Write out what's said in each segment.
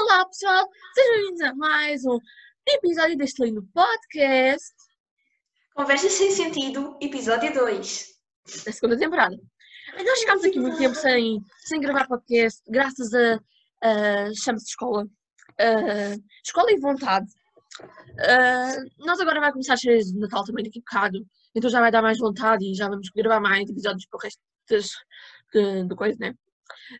Olá pessoal, sejam bem-vindos a mais um episódio deste lindo podcast Conversas sem sentido, episódio 2. da segunda temporada. Nós ficámos aqui muito tempo sem, sem gravar podcast, graças a, a chama-se escola, a escola e vontade. Ah, nós agora vai começar a ser de Natal também daqui a bocado, então já vai dar mais vontade e já vamos gravar mais episódios para o resto de coisa, né?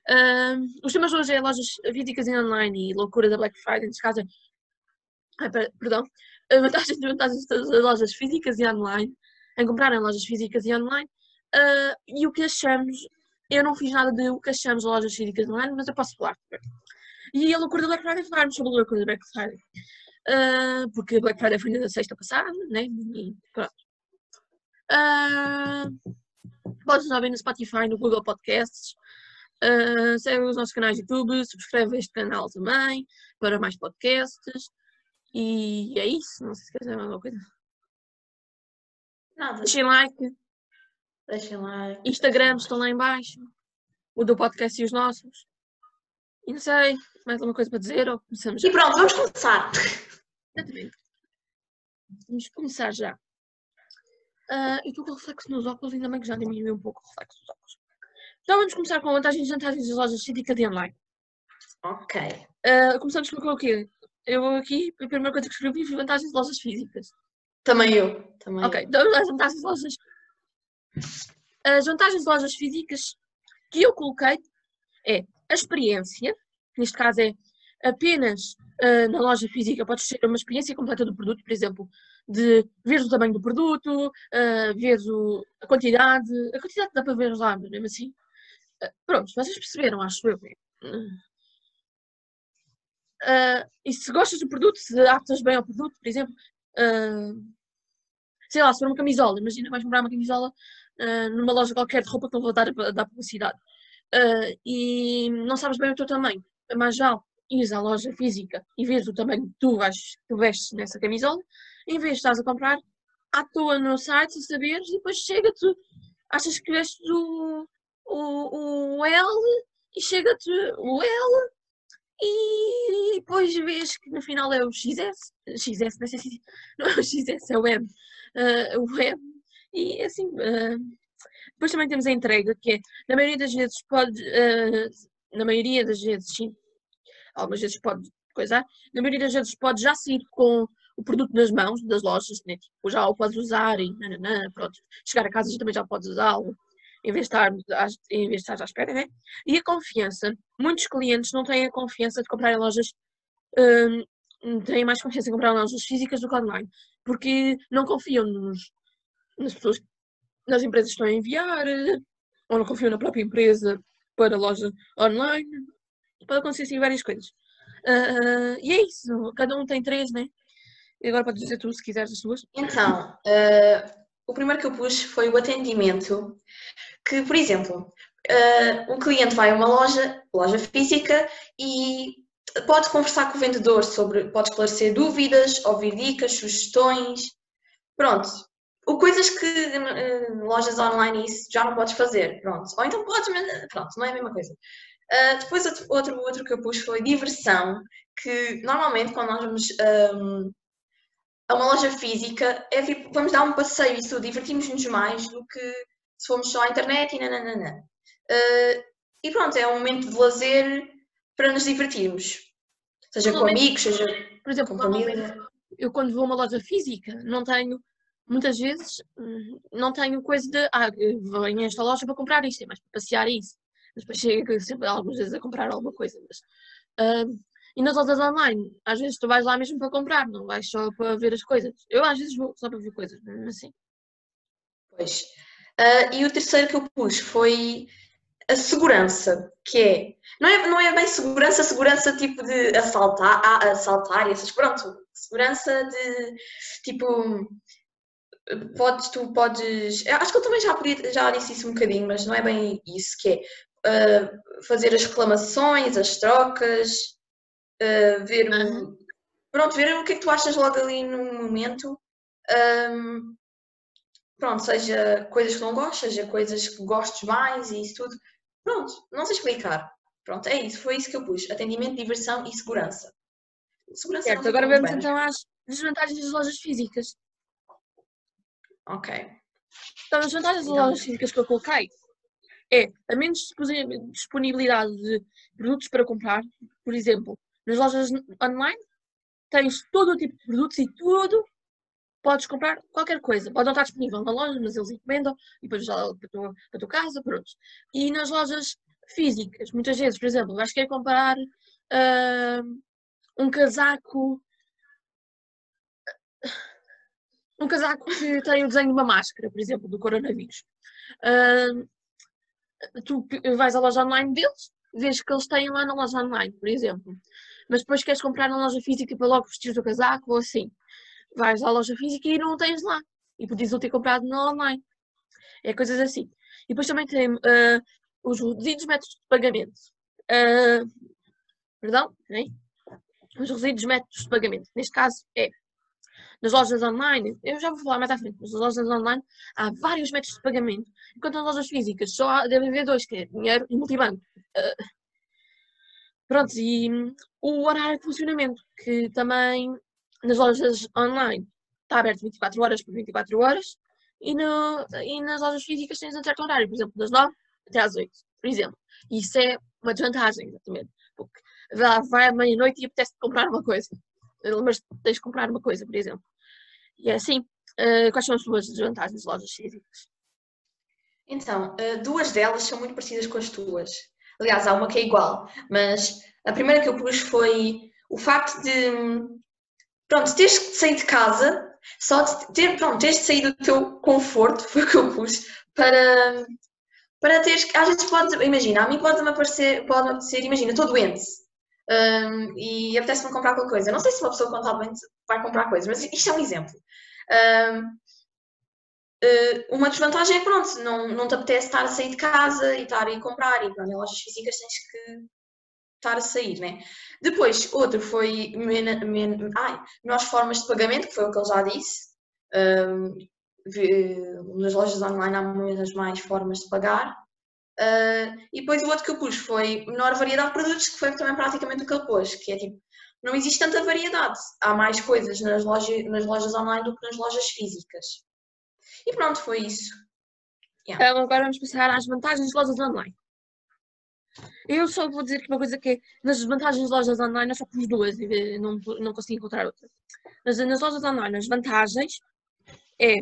Ah, os temas hoje é lojas físicas e online e loucura da Black Friday, neste caso é. Per- perdão. A vantagem e desvantagens das lojas físicas e online, em comprar em lojas físicas e online, ah, e o que achamos. Eu não fiz nada de o que achamos lojas físicas e online, mas eu posso falar. E a loucura da Black Friday, falarmos sobre a loucura da Black Friday. Ah, porque a Black Friday foi na sexta passada, né? E pronto. Ah, podes nos ouvir no Spotify, no Google Podcasts. Uh, segue os nossos canais de YouTube, subscreve este canal também para mais podcasts. E é isso. Não sei se quer dizer mais alguma coisa. Nada. Deixem like, Deixem lá. Instagrams estão lá em baixo. O do podcast e os nossos. E não sei, mais alguma coisa para dizer ou começamos já? E pronto, vamos começar. Exatamente. Vamos começar já. Ah, eu estou com reflexo nos óculos, ainda bem que já diminuiu um pouco o reflexo dos óculos. Então vamos começar com vantagens e desvantagens das lojas físicas e online. Ok. Ah, começamos com o quê? Eu aqui, a primeira coisa que escrevi foi vantagens de lojas físicas. Também eu. Também Ok, então as vantagens de lojas. As vantagens de lojas físicas que eu coloquei é a experiência, neste caso é apenas ah, na loja física podes ter uma experiência completa do produto, por exemplo, de ver o tamanho do produto, uh, ver o- a quantidade, a quantidade dá para ver lá, mas mesmo assim. ah, pronto, vocês perceberam, acho eu. Ah, e se gostas do produto, se adaptas bem ao produto, por exemplo, ah, sei lá, se for uma camisola, imagina vais comprar uma camisola ah, numa loja qualquer de roupa que não vou dar, dar publicidade ah, e não sabes bem o teu tamanho, é mais vale ires à loja física e vês o tamanho que tu, vais, tu vestes nessa camisola, em vez de estás a comprar à toa no site sem saberes e depois chega-te, achas que vestes o, o, o L e chega-te o L e depois vês que no final é o XS, XS, não sei se não é o XS, é o M, ah, o M, e assim, ah, depois também temos a entrega, que é, na maioria das vezes pode, ah, na maioria das vezes, sim, algumas vezes pode coisar, na maioria das vezes pode já sair com o produto nas mãos das lojas, né? tipo, já o podes usar e nananã, pronto, chegar a casa já também já podes usá-lo, em vez de estar, em à espera, né? E a confiança, muitos clientes não têm a confiança de comprar em lojas, hum, têm mais confiança em comprar em lojas físicas do que online, porque não confiam nos, nas pessoas, nas empresas que estão a enviar, ou não confiam na própria empresa para a loja online. Pode acontecer assim várias coisas. Ah, e é isso, cada um tem três, né? E agora podes dizer tu se quiseres as tuas. Então, eh, o primeiro que eu pus foi o atendimento. Que, por exemplo, eh, o cliente vai a uma loja, loja física, e pode conversar com o vendedor sobre, pode esclarecer dúvidas, ouvir dicas, sugestões. Pronto. O coisas que eh, lojas online isso já não podes fazer. Pronto. Ou então podes, mas pronto, não é a mesma coisa. Uh, depois outro, outro, outro que eu pus foi diversão, que normalmente quando nós vamos um, a uma loja física é tipo, vamos dar um passeio e isso, divertimos-nos mais do que se formos só à internet e nananana. Uh, e pronto, é um momento de lazer para nos divertirmos. Seja com amigos, seja Por exemplo, com família. eu quando vou a uma loja física, não tenho, muitas vezes, hum, não tenho coisa de, ah, vou em esta loja para comprar isto, é mais para passear isso. Mas depois chego sempre algumas vezes a comprar alguma coisa. Mas, ah, e nas lojas online, às vezes tu vais lá mesmo para comprar, não vais só para ver as coisas. Eu às vezes vou só para ver coisas, mesmo assim. Pois. Ah, e o terceiro que eu pus foi a segurança, que é não, é, não é bem segurança, segurança tipo de assaltar, a- assaltar essas, pronto, segurança de tipo, podes, tu podes, acho que eu também já, já disse isso um bocadinho, mas não é bem isso, que é ah, fazer as reclamações, as trocas, ah, ver, o- Aham. pronto, ver o que é que tu achas logo ali no momento. Ahm, pronto, seja coisas que não gostas, seja coisas que gostes mais e isso tudo. Pronto, não sei explicar. Pronto, é isso, foi isso que eu pus. Atendimento, diversão e segurança. Segurança certo, agora vamos então às desvantagens das lojas físicas. Ok. Então, as vantagens das então, lojas físicas que eu coloquei é a menos disponibilidade de produtos para comprar. Por exemplo, nas lojas online tens todo o tipo de produtos e tudo podes comprar qualquer coisa. Pode não estar disponível na loja, mas eles encomendam e depois já para tua, para a tua casa, pronto. E nas lojas físicas, muitas vezes, por exemplo, vais querer comprar uh, um casaco. Um casaco que tem o desenho de uma máscara, por exemplo, do coronavírus. Uh, tu vais à loja online deles, vês que eles têm lá na loja online, por exemplo. Mas depois queres comprar na loja física para logo vestir o casaco ou assim. Vais à loja física e não tens lá. E podias não ter comprado no online. É coisas assim. E depois também tem uh, os reduzidos métodos de pagamento. Uh, perdão? Né? Os reduzidos métodos de pagamento. Neste caso é nas lojas online, eu já vou falar mais à frente, mas nas lojas online há vários métodos de pagamento, enquanto nas lojas físicas só há, deve haver dois, que é dinheiro e multibanco. Uh, pronto, e um, o horário de funcionamento, que também nas lojas online está aberto 24 horas por 24 horas, e, no, e nas lojas físicas tens um certo horário, por exemplo, das 9 até às 8, por exemplo. E isso é uma desvantagem, exatamente. Porque vai à meia-noite e apetece comprar uma coisa. Mas tens de comprar uma coisa, por exemplo. E é assim. Uh, quais são as suas desvantagens de lojas físicas? Então, uh, duas delas são muito parecidas com as tuas. Aliás, há uma que é igual, mas a primeira que eu pus foi o facto de, pronto, teres que sair de casa, só de ter, pronto, teres de sair do teu conforto, foi o que eu pus, para, para teres, às vezes pode, imagina, a mim pode-me aparecer, pode-me apetecer, imagina, estou doente, um, e apetece-me comprar qualquer coisa. Não sei se uma pessoa contabilmente vai comprar coisas, mas isto é um exemplo. Uh, uma desvantagem é pronto, não, não te apetece estar a sair de casa e estar a ir comprar, e pronto, em lojas físicas tens que estar a sair, né? Depois, outro foi men, men, ai, melhores formas de pagamento, que foi o que ele já disse. Um, nas lojas online há muitas mais formas de pagar. Uh, e depois o outro que eu pus foi menor variedade de produtos, que foi também praticamente o que ele pôs, que é tipo, não existe tanta variedade. Há mais coisas nas lojas, nas lojas online do que nas lojas físicas. E pronto, foi isso. Yeah. Então agora vamos passar às vantagens de lojas online. Eu só vou dizer que uma coisa que é, nas vantagens de lojas online eu só pus duas e não, não consegui encontrar outra. Mas nas lojas online as vantagens é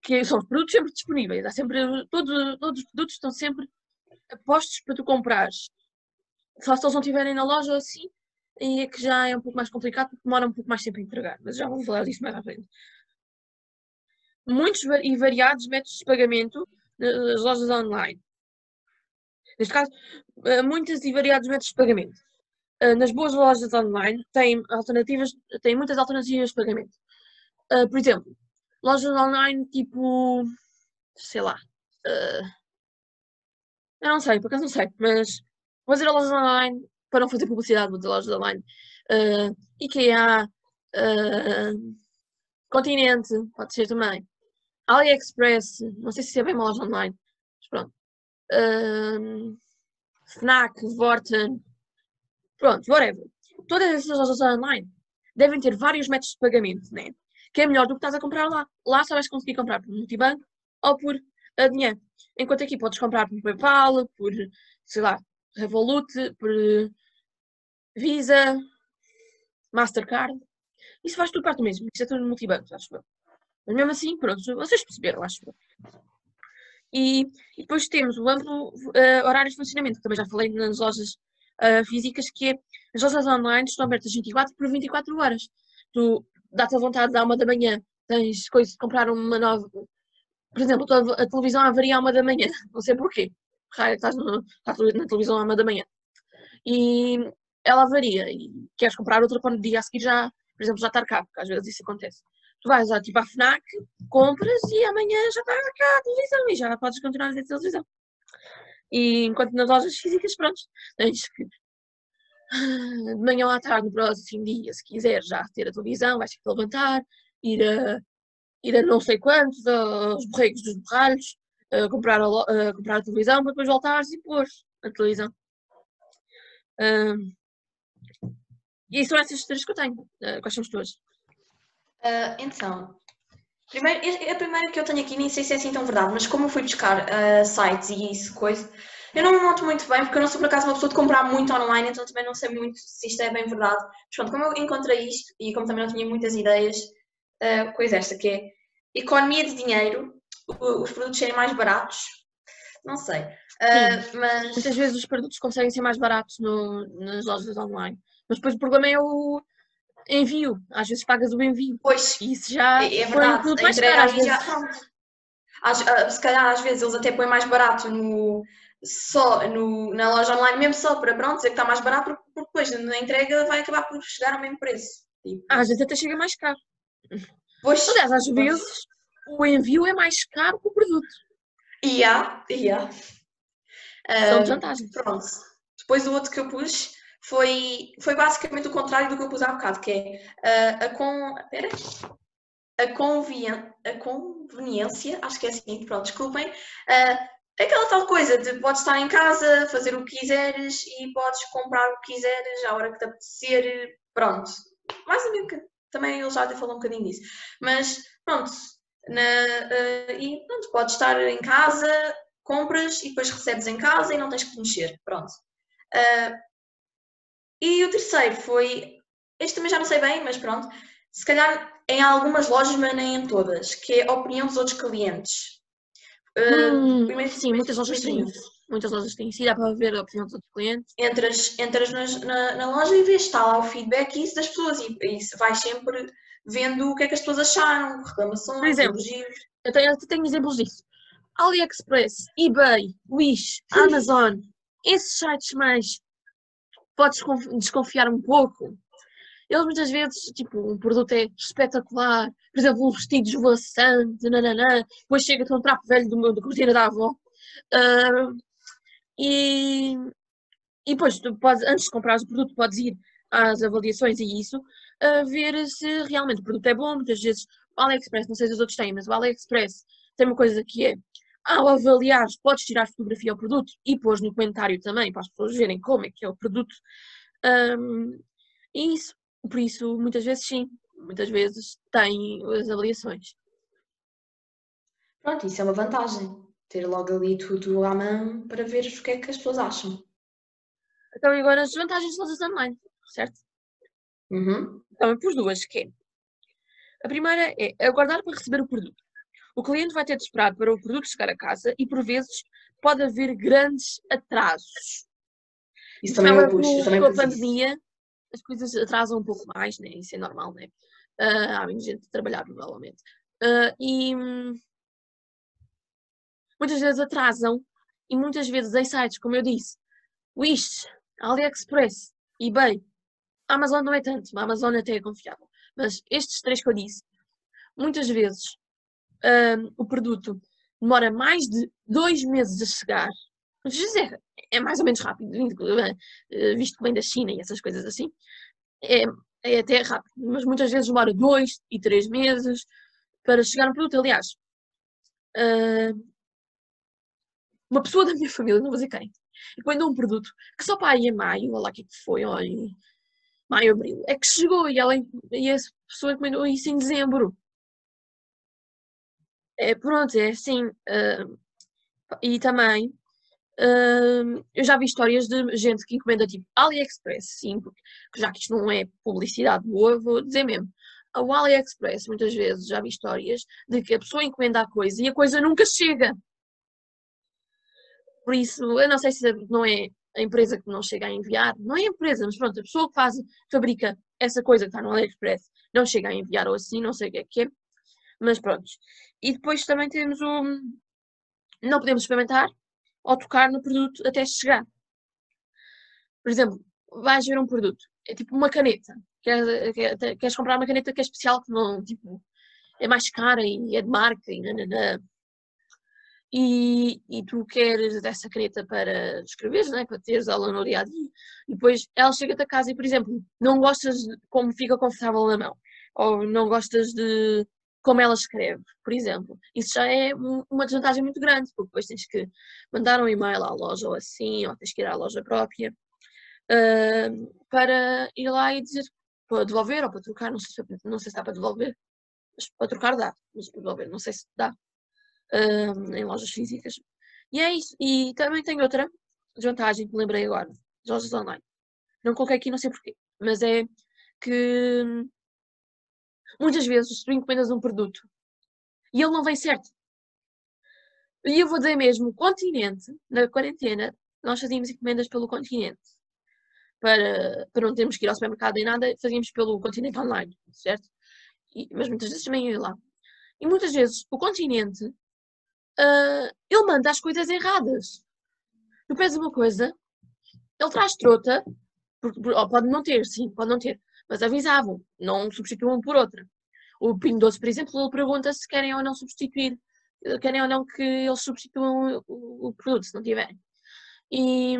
que são os produtos sempre disponíveis. Há sempre, todos, todos os produtos estão sempre postos para tu comprares. Só se eles não estiverem na loja assim, e é que já é um pouco mais complicado porque demora um pouco mais tempo a entregar. Mas já vou falar disso mais à frente. Muitos e variados métodos de pagamento nas lojas online. Neste caso, eh, muitos e variados métodos de pagamento. Eh, nas boas lojas online têm alternativas, têm muitas alternativas de pagamento. Eh, por exemplo, lojas online tipo, sei lá, eu não sei, por acaso não sei, mas vou dizer a lojas online para não fazer publicidade, dizer lojas online. Uh, IKEA, uh, Continente, pode ser também. AliExpress, não sei se é bem uma loja online, mas pronto. Uh, Fnac, Vorten, pronto, whatever. Todas essas lojas online devem ter vários métodos de pagamento, né? Que é melhor do que estás a comprar lá. Lá só vais conseguir comprar por multibanco ou por a dinheiro. Enquanto aqui podes comprar por PayPal, por, sei lá, Revolut, por Visa, Mastercard. Isso faz tudo parte do mesmo. Isso é tudo multibanco, acho eu. Mas mesmo assim, pronto, vocês perceberam, acho eu. E, e depois temos o amplo uh, horário de funcionamento, que também já falei nas lojas uh, físicas, que é as lojas online estão abertas 24 por 24 horas. Tu dá-te a vontade de dar uma da manhã, tens coisas de comprar uma nova, por exemplo, a televisão avaria à uma da manhã, não sei porquê. Estás, no, na televisão à uma da manhã. E ela avaria e queres comprar outra para o dia a seguir já, por exemplo, já estar cá, porque às vezes isso acontece. Tu vais à, tipo, à FNAC, compras e amanhã já está cá a televisão e já podes continuar a ver televisão. E enquanto nas lojas físicas, pronto, tens que de manhã ou à tarde, no próximo dia, se quiser já ter a televisão, vais ter que levantar, ir a ir a não sei quantos, aos borregos dos borralhos, a comprar a, a comprar a televisão para depois voltares e pôr a televisão. Ahm, e são essas três que eu tenho. Ah, quais são as tuas? Ah, então, primeiro, a primeira que eu tenho aqui, nem sei se é assim tão verdade, mas como eu fui buscar ah, sites e isso, coisa, eu não me noto muito bem, porque eu não sou por acaso uma pessoa de comprar muito online, então também não sei muito se isto é bem verdade. Mas pronto, como eu encontrei isto, e como também não tinha muitas ideias, ah, coisa esta, que é economia de dinheiro, os produtos serem mais baratos, não sei. Ah, mas Muitas vezes os produtos conseguem ser mais baratos no- nas lojas online. Mas depois o problema é o envio. Às vezes pagas o envio. Pois, E isso já É, é verdade, produto a mais caro às já- vezes. pronto. Às- ah, se calhar às vezes eles até põem mais barato no, só no, na loja online, mesmo só para pronto, dizer que está mais barato, porque, porque depois na entrega vai acabar por chegar ao mesmo preço. Tipo, Às vezes até chega mais caro. pois, Aliás, às vezes o envio é mais caro que o produto. e há, e há. São Ah, desvantagens. Pronto. Depois o outro que eu pus foi, foi basicamente o contrário do que eu pus há bocado, que é ah, a com. Pera. A, convien, a conveniência, acho que é assim, pronto, desculpem. ah, aquela tal coisa de podes estar em casa, fazer o que quiseres e podes comprar o que quiseres à hora que te apetecer, pronto. Mais ou menos, que- também ele já até falou um bocadinho disso. Mas pronto, na, ah, e pronto, podes estar em casa, compras e depois recebes em casa e não tens que te mexer. Pronto. Ah, e o terceiro foi. Este também já não sei bem, mas pronto. Se calhar em algumas lojas, mas nem em todas, que é a opinião dos outros clientes. Ah, Hum, primeiro- sim, muitas lojas têm isso. Muitas lojas têm isso. E dá para ver a opinião dos outros clientes. Entras, entras nas- na, na loja e vês, está lá o feedback e isso das pessoas e, e vais sempre vendo o que é que as pessoas acharam, reclamações, Por exemplo, elogios. Eu tenho, eu tenho exemplos disso. AliExpress, eBay, Wish, Amazon, esses sites mais podes desconf- desconfiar um pouco. Eles muitas vezes, tipo, um produto é espetacular, por exemplo, um vestido esvoaçante, nananã, depois chega-te um trapo velho do meu, da cortina da avó. Ah, e, e depois, podes, antes de comprar o produto, podes ir às avaliações e isso, a ver se realmente o produto é bom. Muitas vezes o AliExpress, não sei se os outros têm, mas o AliExpress tem uma coisa que é, ao avaliar, podes tirar fotografia ao produto e pôr no comentário também, para as pessoas verem como é que é o produto. Ahm, e isso, por isso, muitas vezes sim, muitas vezes tem as avaliações. Pronto, isso é uma vantagem. Ter logo ali tudo à mão para ver o que é que as pessoas acham. Então, e agora as desvantagens de lojas online, certo? Uhum. Então, eu pus duas, que é, a primeira é aguardar para receber o produto. O cliente vai ter de esperar para o produto chegar a casa e, por vezes, pode haver grandes atrasos. Isso também eu Agora, pus. com, Eu também com a pus isso. pandemia, as coisas atrasam um pouco mais, né? Isso é normal, né? Ah, há menos gente a trabalhar, provavelmente. Ah, e hum, muitas vezes atrasam, e muitas vezes em sites, como eu disse, Wish, AliExpress, eBay, Amazon não é tanto, a Amazon até é confiável. Mas estes três que eu disse, muitas vezes o produto demora mais de dois meses a chegar. Vezes é, mais ou menos rápido, eh, visto que vem da China e essas coisas assim. É, é até rápido, mas muitas vezes demora dois e três meses para chegar um produto. Aliás, uma pessoa da minha família, não vou dizer quem, encomendou um produto que só para aí em maio, olha lá o que é que foi, em maio, abril, é que chegou e, ela, e essa pessoa encomendou isso em dezembro. É, pronto, é assim. ah, e também, ah, eu já vi histórias de gente que encomenda tipo AliExpress, sim, porque já que isto não é publicidade boa, vou dizer mesmo. O AliExpress, muitas vezes, já vi histórias de que a pessoa encomenda a coisa e a coisa nunca chega. Por isso, eu não sei se não é a empresa que não chega a enviar, não é a empresa, mas pronto, a pessoa que faz, fabrica essa coisa que está no AliExpress não chega a enviar ou assim, não sei o que é que é, mas pronto. E depois também temos o. Não podemos experimentar ou tocar no produto até chegar. Por exemplo, vais ver um produto, é tipo uma caneta. Queres, quer- queres comprar uma caneta que é especial, que não, tipo, é mais cara e é de marca e nananã. E, e tu queres essa caneta para escreveres, né? para teres ela no dia a dia. E depois ela chega-te a casa e, por exemplo, não gostas de como fica confortável na mão, ou não gostas de como ela escreve, por exemplo. Isso já é uma desvantagem muito grande, porque depois tens que mandar um e-mail à loja ou assim, ou tens que ir à loja própria uh, para ir lá e dizer para devolver ou para trocar, não sei, se, não sei se dá para devolver, mas para trocar dá, mas para devolver não sei se dá uh, em lojas físicas. E é isso. E também tem outra desvantagem que me lembrei agora, lojas online. Não coloquei aqui, não sei porquê, mas é que muitas vezes tu encomendas um produto e ele não vem certo. E eu vou dizer mesmo, o continente, na quarentena, nós fazíamos encomendas pelo continente. Para, para não termos que ir ao supermercado nem nada, fazíamos pelo continente online, certo? E, mas muitas vezes também ia lá. E muitas vezes o continente, uh, ele manda as coisas erradas. Tu pedes uma coisa, ele traz trota, pode não ter, sim, pode não ter, mas avisavam, não substituam por outra. O Pinho Doce, por exemplo, ele pergunta se querem ou não substituir, querem ou não que eles substituam o, produto, se não tiverem. E,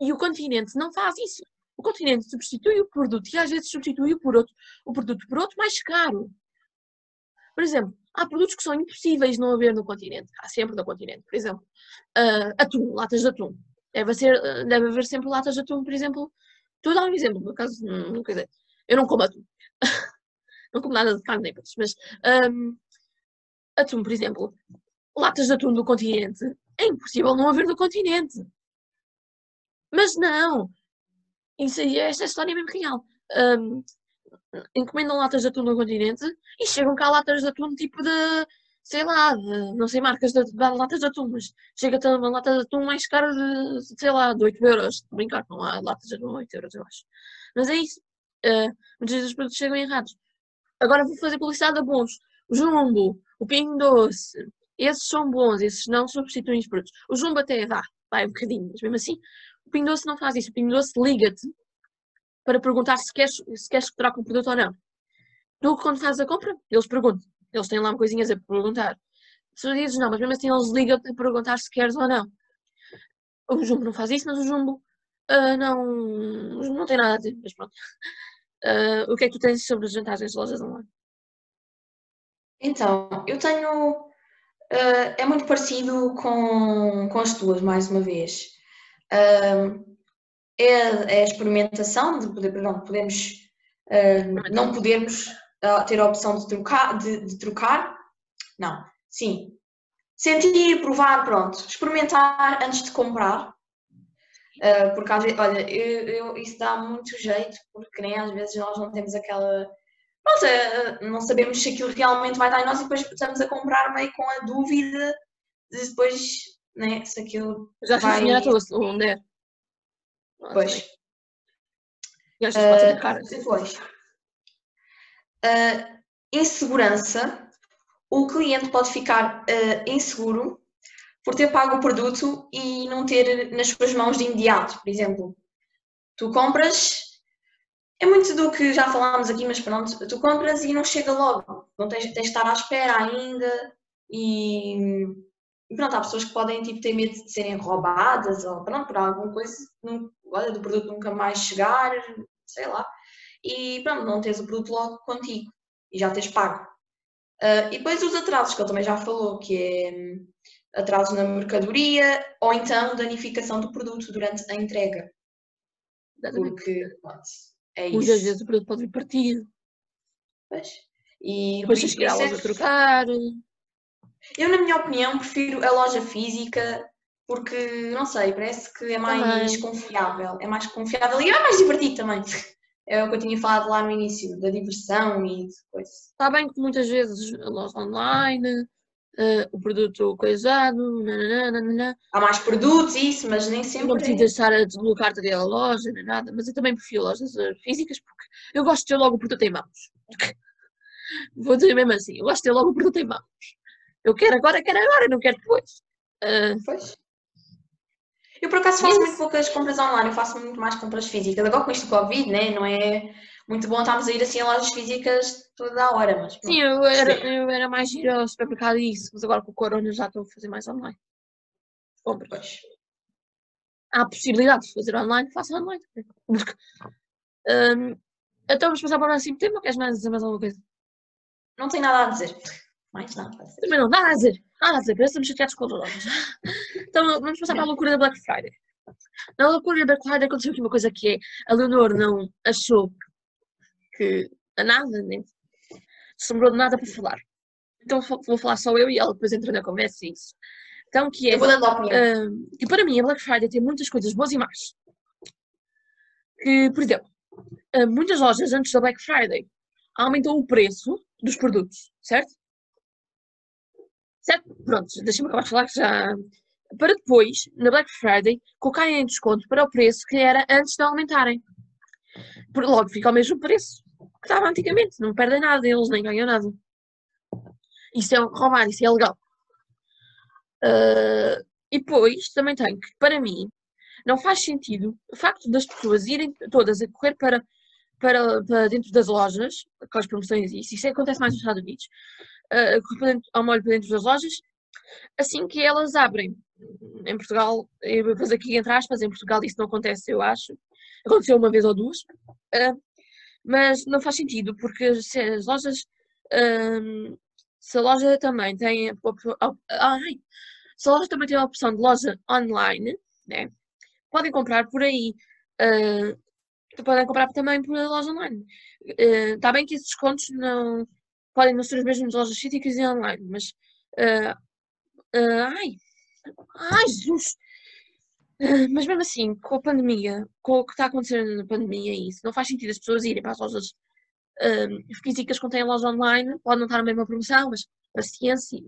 e o continente não faz isso. O continente substitui o produto e às vezes substitui por outro, o produto por outro mais caro. Por exemplo, há produtos que são impossíveis não haver no continente. Há sempre no continente. Por exemplo, uh, atum, latas de atum. Deve, ser, deve haver sempre latas de atum, por exemplo, Estou a dar um exemplo, no caso, não quer dizer, eu não como atum. não como nada de carne nem peixe, mas um, atum, por exemplo, latas de atum do continente, é impossível não haver no continente. Mas não! Isso aí, esta história é mesmo real. Um, encomendam latas de atum do continente e chegam cá latas de atum tipo de sei lá, de, não sei marcas de, de, latas de atum, mas chega a ter uma lata de atum mais cara de, sei lá, de 8 euros. Brincar, não há latas de atum de 8 euros, eu acho. Mas é isso. Uh, muitas vezes os produtos chegam errados. Agora vou fazer publicidade a bons. O Jumbo, o Pinho Doce, esses são bons, esses não substituem os produtos. O Jumbo até dá, vai um bocadinho, mas mesmo assim, o Pinho Doce não faz isso. O Pinho Doce liga-te para perguntar se queres, se queres que troque um produto ou não. Tu, quando fazes a compra, eles perguntam eles têm lá coisinhas a perguntar. Se tu dizes não, mas mesmo assim eles ligam-te a perguntar se queres ou não. O Jumbo não faz isso, mas o Jumbo uh, não, não tem nada a dizer. Mas pronto. Uh, o que é que tu tens sobre as vantagens de lojas online? Então, eu tenho. Uh, é muito parecido com, com as tuas, mais uma vez. Uh, é, é, a experimentação de poder, perdão, podemos não podermos ter a opção de trocar, de, de trocar. Não, sim. Sentir, provar, pronto. Experimentar antes de comprar. Uh, porque às vezes, olha, eu, eu, isso dá muito jeito, porque nem às vezes nós não temos aquela. Pronto, uh, não sabemos se aquilo realmente vai dar em nós e depois estamos a comprar meio com a dúvida de depois, né, se aquilo. Já vai... Já onde é? Pois. Uh, depois uh, insegurança, o cliente pode ficar uh, inseguro por ter pago o produto e não ter nas suas mãos de imediato. Por exemplo, tu compras, é muito do que já falámos aqui, mas pronto, tu compras e não chega logo, não tens, tens de estar à espera ainda e, e pronto, há pessoas que podem tipo, ter medo de serem roubadas ou pronto, por alguma coisa, olha, do produto nunca mais chegar, sei lá e pronto, não tens o produto logo contigo e já tens pago. Uh, e depois os atrasos, que ele também já falou, que é atrasos na mercadoria ou então danificação do produto durante a entrega. Porque, pronto, é isso. Muitas vezes o produto pode vir partido. Pois. E depois tens que ir à loja é... trocar. Eu, na minha opinião, prefiro a loja física porque, não sei, parece que é mais também. confiável. É mais confiável e é mais divertido também é o que eu tinha falado lá no início, da diversão e de coisas. Está bem que muitas vezes a loja online, uh, o produto coisado, nananana, há mais produtos, isso, mas nem sempre. Não precisas é. estar a deslocar-te da loja, nem nada, mas eu também prefiro lojas eh, físicas porque eu gosto de ter logo o produto em mãos. Vou dizer mesmo assim, eu gosto de ter logo o produto em mãos. Eu quero agora, quero agora, não quero depois. Uh, pois. Eu, por acaso, faço muito poucas compras online, eu faço muito mais compras físicas. Agora, com isto do Covid, né, não é muito bom estarmos a ir assim a lojas físicas toda a hora. Mas, Sim, eu era, eu era mais ir ao supermercado e isso, mas agora com o corona já estou a fazer mais online. Compras. Pois. Há a possibilidade de fazer online, faço online. um, então vamos passar para o próximo tema ou queres mais dizer mais alguma coisa? não tenho nada a dizer. Mais nada a dizer. Também não dá a dizer. Nada a dizer, parece que estamos chateados com lojas. Então vamos passar para a loucura da Black Friday. Na loucura da Black Friday aconteceu aqui uma coisa que é a Leonor não achou que a nada, nem se lembrou de nada para falar. Então vou falar só eu e ela depois entra na conversa e isso. Então que é. Eu vou dando a opinião. Um, e para mim, a Black Friday tem muitas coisas boas e más. Que, por exemplo, uh, muitas lojas antes da Black Friday aumentam o preço dos produtos, certo? Certo? Pronto, deixa-me acabar de falar que já. Para depois, na Black Friday, colocarem em desconto para o preço que era antes de aumentarem. Por, logo fica ao mesmo preço que estava antigamente. Não perdem nada, eles nem ganham nada. Isso é roubar, isso é legal. Uh, e depois também tem que, para mim, não faz sentido o facto das pessoas irem todas a correr para, para, para dentro das lojas, com as promoções e isso, isso acontece mais nos Estados Unidos, uh, correr para dentro, ao molho para dentro das lojas, assim que elas abrem. Em Portugal, fazer aqui entre aspas, em Portugal isso não acontece, eu acho. Aconteceu uma vez ou duas, uh, mas não faz sentido, porque se as lojas. um, se a loja também tem. Ai, se a loja também tem a opção de loja online, né? Podem comprar por aí. uh, podem comprar também por loja online. Está bem que esses descontos não podem não ser os mesmos lojas físicas e online, mas. uh, uh, ai! Ai, Jesus! Mas mesmo assim, com a pandemia, com o que está acontecendo na pandemia isso, não faz sentido as pessoas irem para as lojas um, físicas que contêm loja online, pode não estar na mesma promoção, mas paciência,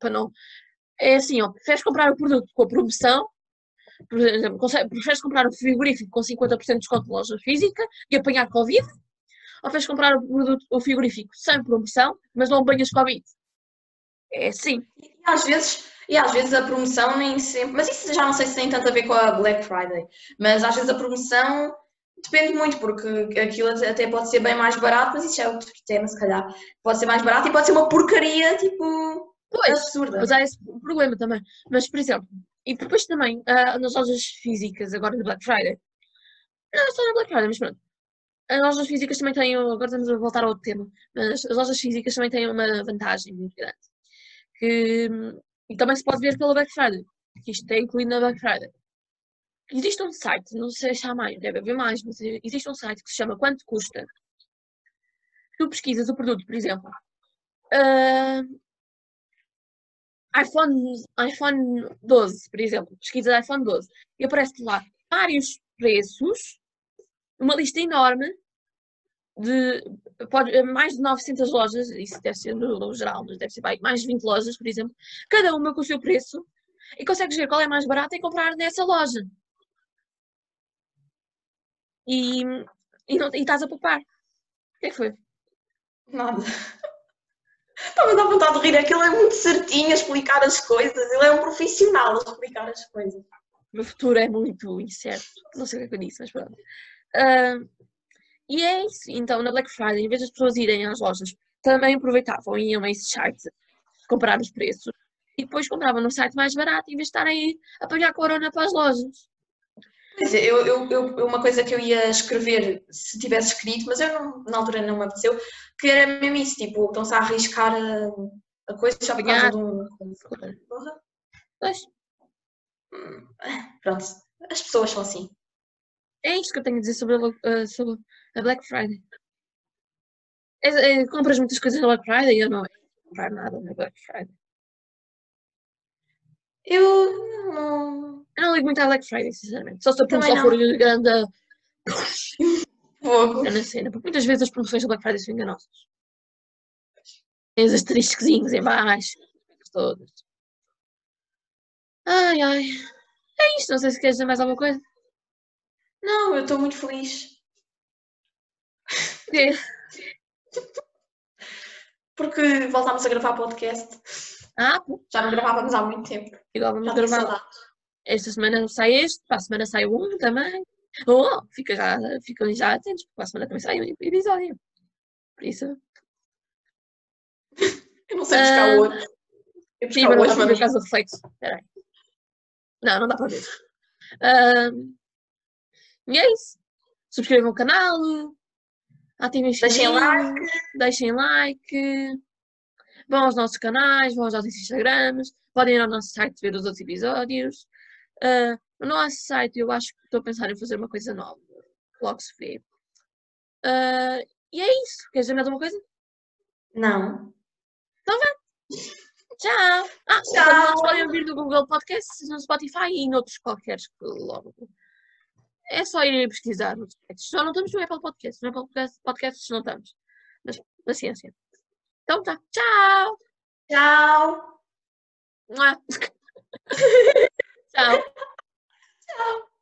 para não. É assim, ó, preferes comprar o produto com a promoção, por exemplo, preferes comprar o frigorífico com 50% de desconto na loja física e apanhar Covid, ou preferes comprar o produto, o frigorífico sem promoção, mas não apanhas Covid? É assim. E às vezes, e às vezes a promoção nem sempre, mas isso já não sei se tem tanto a ver com a Black Friday, mas às vezes a promoção depende muito, porque aquilo até pode ser bem mais barato, mas isso é outro tema, se calhar. Pode ser mais barato e pode ser uma porcaria, tipo, Pois, absurda. Mas há esse problema também. Mas, por exemplo, e depois também, ah, nas lojas físicas, agora na Black Friday, não só na Black Friday, mas pronto. As lojas físicas também têm, agora estamos a voltar a outro tema, mas as lojas físicas também têm uma vantagem muito grande. Que, e também se pode ver pela Black Friday, que isto é incluído na Black Friday. Existe um site, não sei se há mais, deve haver mais, mas existe um site que se chama Quanto Custa. Tu pesquisas o produto, por exemplo. ah, iPhone, iPhone 12, por exemplo, pesquisa iPhone 12, e aparece lá vários preços, uma lista enorme de pode, mais de 900 lojas, isso deve ser no, no geral, mas deve ser bem, mais de 20 lojas, por exemplo, cada uma com o seu preço, e consegues ver qual é mais barato e comprar nessa loja. E, e, não, e estás a poupar. O que é que foi? Nada. Estava a dar vontade de rir, aquilo é muito certinho a explicar as coisas, ele é um profissional a explicar as coisas. O meu futuro é muito incerto. Não sei o que é que eu disse, mas pronto. Ah, e é isso. Então, na Black Friday, em vez das pessoas irem às lojas, também aproveitavam e iam a esse site comprar os preços e depois compravam no site mais barato em vez de estarem a pagar corona para as lojas. Quer dizer, eu, eu, eu- uma coisa que eu ia escrever se tivesse escrito, mas eu não- na altura não me apeteceu, que era mesmo isso, tipo, estão-se a arriscar a, a coisa só por causa de um. Pois, Hum, Pronto, as pessoas são assim. é isto que eu tenho a dizer sobre a, ah, sobre a Black Friday. É- é, compras muitas coisas na Black Friday? Eu não ia comprar nada na Black Friday. Eu não. Eu não ligo muito à Black Friday, sinceramente. Só se a promoção for grande, Fogo. grande cena. Porque muitas vezes as promoções da Black Friday são enganosas. Tem os asteriscozinhos em baixo. as Todas. Ai, ai. É isto. Não sei se queres dizer mais alguma coisa. Não, eu estou muito feliz. Quê? Porque voltámos a gravar podcast. Ah. Já não gravávamos há muito tempo. Igual vamos Já gravar. Esta semana sai este. Para a semana sai o um também. Oh, fica já, ficam já atentos. Porque para a semana também sai um episódio. Por isso. Eu não sei buscar Ah, outro. Eu Sim, buscar mas não dá para ver por causa do reflexo. Espera aí. Não, não dá para ver. Ahm, e é isso. Subscrevam o canal. Ativem o Deixem like. Deixem like. vão aos nossos canais, vão aos nossos Instagrams, podem ir ao nosso site ver os outros episódios. Uh, no nosso site eu acho que estou a pensar em fazer uma coisa nova. Logo se vê. Uh, e é isso. Queres dizer mais alguma coisa? Não. Então vá. Tchau. Ah, Tchau. Podem ouvir no Google Podcasts, no Spotify e em outros qualquer que logo. É só irem pesquisar nos podcasts. Só não estamos no Apple Podcasts. No Apple Podcast- Podcasts não estamos. Mas paciência. Então tá. Tchau. Tchau. Tchau. Tchau.